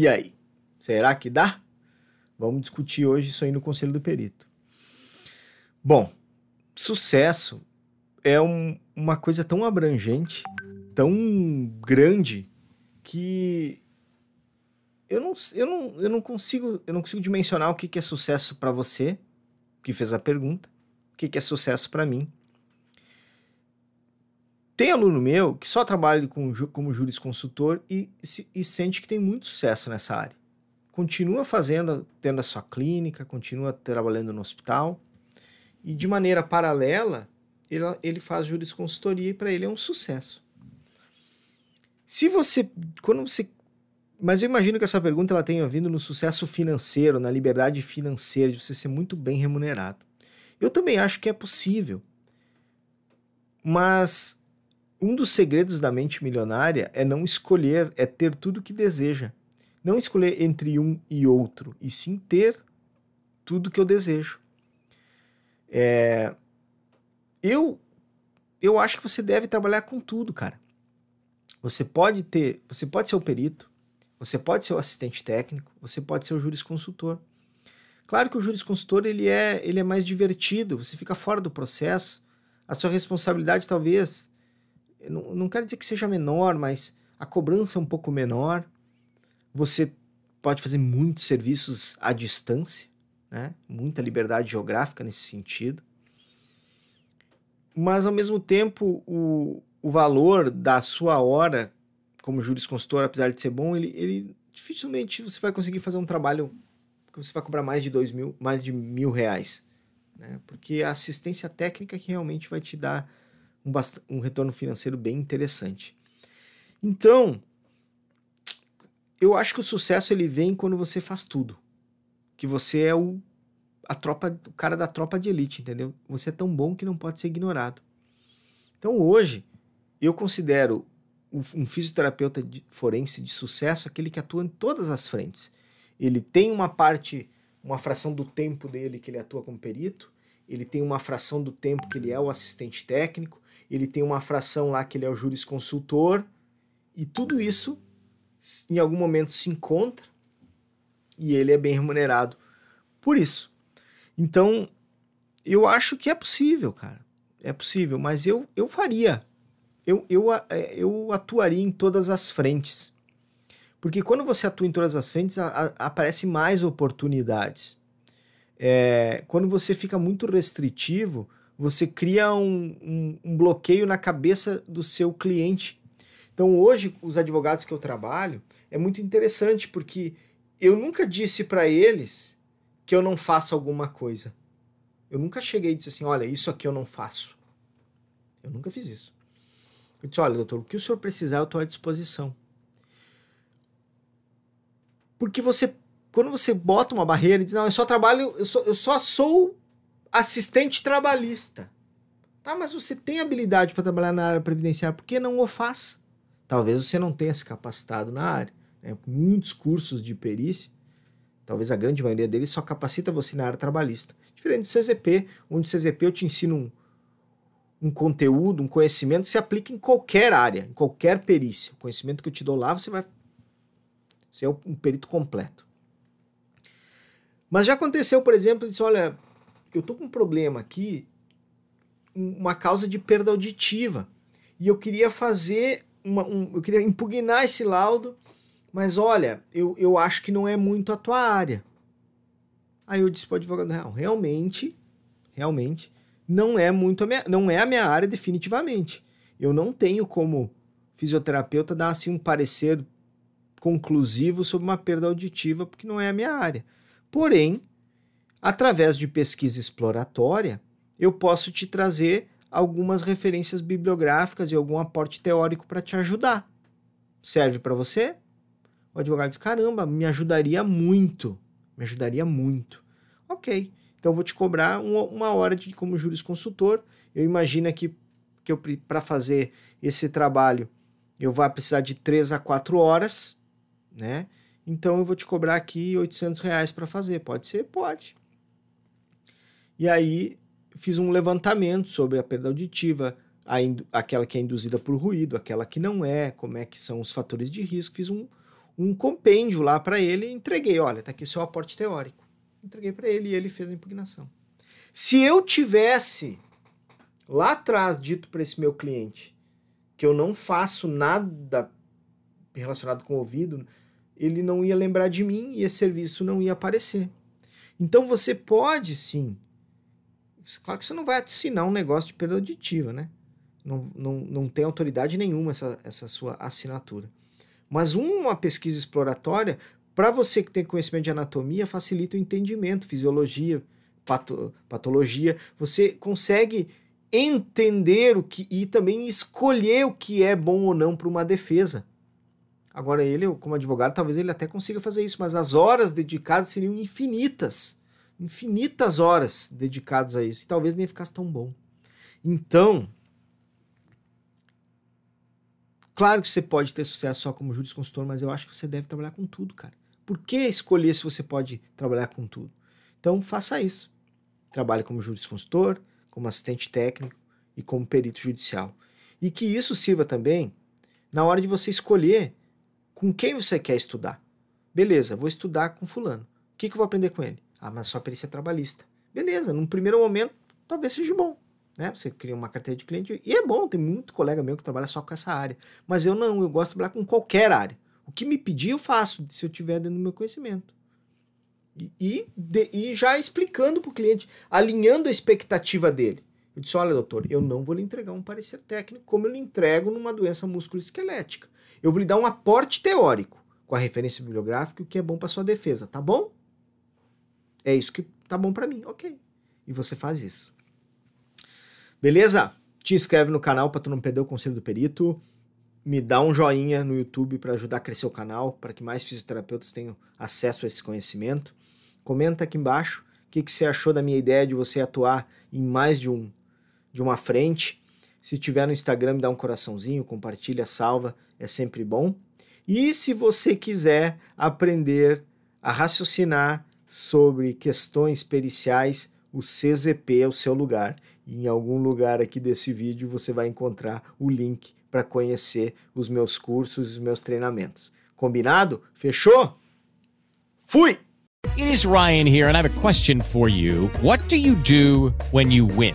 E aí, será que dá? Vamos discutir hoje isso aí no Conselho do Perito. Bom, sucesso é um, uma coisa tão abrangente, tão grande, que eu não, eu não, eu não, consigo, eu não consigo dimensionar o que, que é sucesso para você, que fez a pergunta, o que, que é sucesso para mim. Tem aluno meu que só trabalha com, como jurisconsultor e, e, sente que tem muito sucesso nessa área. Continua fazendo, tendo a sua clínica, continua trabalhando no hospital e de maneira paralela ele, ele faz jurisconsultoria e para ele é um sucesso. Se você, quando você, mas eu imagino que essa pergunta ela tenha vindo no sucesso financeiro, na liberdade financeira, de você ser muito bem remunerado. Eu também acho que é possível, mas um dos segredos da mente milionária é não escolher, é ter tudo que deseja. Não escolher entre um e outro, e sim ter tudo que eu desejo. É... Eu, eu acho que você deve trabalhar com tudo, cara. Você pode ter, você pode ser o perito, você pode ser o assistente técnico, você pode ser o jurisconsultor. Claro que o jurisconsultor ele é, ele é mais divertido, você fica fora do processo, a sua responsabilidade talvez não, não quero dizer que seja menor, mas a cobrança é um pouco menor. Você pode fazer muitos serviços à distância, né? muita liberdade geográfica nesse sentido. Mas, ao mesmo tempo, o, o valor da sua hora como jurisconsultor, apesar de ser bom, ele, ele dificilmente você vai conseguir fazer um trabalho que você vai cobrar mais de dois mil, mais de mil reais. Né? Porque a assistência técnica que realmente vai te dar um, um retorno financeiro bem interessante. Então, eu acho que o sucesso ele vem quando você faz tudo. Que você é o a tropa, o cara da tropa de elite, entendeu? Você é tão bom que não pode ser ignorado. Então hoje eu considero um fisioterapeuta forense de sucesso aquele que atua em todas as frentes. Ele tem uma parte, uma fração do tempo dele que ele atua como perito, ele tem uma fração do tempo que ele é o assistente técnico, ele tem uma fração lá que ele é o jurisconsultor, e tudo isso em algum momento se encontra e ele é bem remunerado por isso. Então, eu acho que é possível, cara. É possível, mas eu, eu faria. Eu, eu, eu atuaria em todas as frentes. Porque quando você atua em todas as frentes, a, a, mais oportunidades. É, quando você fica muito restritivo, você cria um, um, um bloqueio na cabeça do seu cliente. Então, hoje, os advogados que eu trabalho, é muito interessante, porque eu nunca disse para eles que eu não faço alguma coisa. Eu nunca cheguei e disse assim: olha, isso aqui eu não faço. Eu nunca fiz isso. Eu disse: olha, doutor, o que o senhor precisar, eu estou à disposição. Porque você, quando você bota uma barreira e diz: não, eu só trabalho, eu só, eu só sou assistente trabalhista. Tá, mas você tem habilidade para trabalhar na área previdenciária, por que não o faz? Talvez você não tenha se capacitado na área. Né? Muitos cursos de perícia, talvez a grande maioria deles, só capacita você na área trabalhista. Diferente do CZP, onde o CZP eu te ensino um, um conteúdo, um conhecimento que se aplica em qualquer área, em qualquer perícia. O conhecimento que eu te dou lá, você vai ser um perito completo. Mas já aconteceu, por exemplo, disse, olha, eu tô com um problema aqui, uma causa de perda auditiva, e eu queria fazer, uma, um, eu queria impugnar esse laudo, mas olha, eu, eu acho que não é muito a tua área. Aí eu disse para o advogado, não, realmente, realmente, não é muito a minha, não é a minha área definitivamente. Eu não tenho como fisioterapeuta dar assim um parecer conclusivo sobre uma perda auditiva, porque não é a minha área. Porém, através de pesquisa exploratória, eu posso te trazer algumas referências bibliográficas e algum aporte teórico para te ajudar. Serve para você? O advogado diz: caramba, me ajudaria muito. Me ajudaria muito. Ok. Então eu vou te cobrar uma, hora de como jurisconsultor. Eu imagino que, que para fazer esse trabalho eu vou precisar de 3 a 4 horas, né? Então eu vou te cobrar aqui 800 reais para fazer. Pode ser? Pode. E aí fiz um levantamento sobre a perda auditiva, a aquela que é induzida por ruído, aquela que não é, como é que são os fatores de risco. Fiz um, um compêndio lá para ele e entreguei. Olha, tá aqui o seu aporte teórico. Entreguei para ele e ele fez a impugnação. Se eu tivesse lá atrás dito para esse meu cliente que eu não faço nada relacionado com o ouvido, ele não ia lembrar de mim e esse serviço não ia aparecer. Então você pode sim. Claro que você não vai assinar um negócio de perda auditiva, né? Não, não, não tem autoridade nenhuma essa, essa sua assinatura. Mas uma pesquisa exploratória, para você que tem conhecimento de anatomia, facilita o entendimento, fisiologia, pato, patologia. Você consegue entender o que e também escolher o que é bom ou não para uma defesa. Agora ele, como advogado, talvez ele até consiga fazer isso, mas as horas dedicadas seriam infinitas. Infinitas horas dedicadas a isso. E talvez nem ficasse tão bom. Então, Claro que você pode ter sucesso só como jurisconsultor, mas eu acho que você deve trabalhar com tudo, cara. Por que escolher se você pode trabalhar com tudo? Então, faça isso. Trabalhe como jurisconsultor, como assistente técnico e como perito judicial. E que isso sirva também na hora de você escolher com quem você quer estudar. Beleza, vou estudar com fulano. O que, que eu vou aprender com ele? Ah, mas só perícia trabalhista. Beleza, num primeiro momento talvez seja bom né? Você cria uma carteira de cliente e é bom, tem muito colega meu que trabalha só com essa área. Mas eu não, eu gosto de trabalhar com qualquer área. O que me pedir eu faço, se eu tiver dentro do meu conhecimento. E, e, de, e já explicando para o cliente, alinhando a expectativa dele. Eu disse: olha, doutor, eu não vou lhe entregar um parecer técnico como eu lhe entrego numa doença musculoesquelética. Eu vou lhe dar um aporte teórico com a referência bibliográfica, o que é bom para sua defesa, tá bom? É isso que tá bom para mim, ok. E você faz isso. Beleza? Te inscreve no canal para tu não perder o conselho do perito. Me dá um joinha no YouTube para ajudar a crescer o canal, para que mais fisioterapeutas tenham acesso a esse conhecimento. Comenta aqui embaixo o que, que você achou da minha ideia de você atuar em mais de um de uma frente. Se tiver no Instagram, me dá um coraçãozinho, compartilha, salva, é sempre bom. E se você quiser aprender a raciocinar sobre questões periciais, o CZP é o seu lugar. E em algum lugar aqui desse vídeo você vai encontrar o link para conhecer os meus cursos e os meus treinamentos. Combinado? Fechou? Fui! It is Ryan here and I have a question for you. What do you do when you win?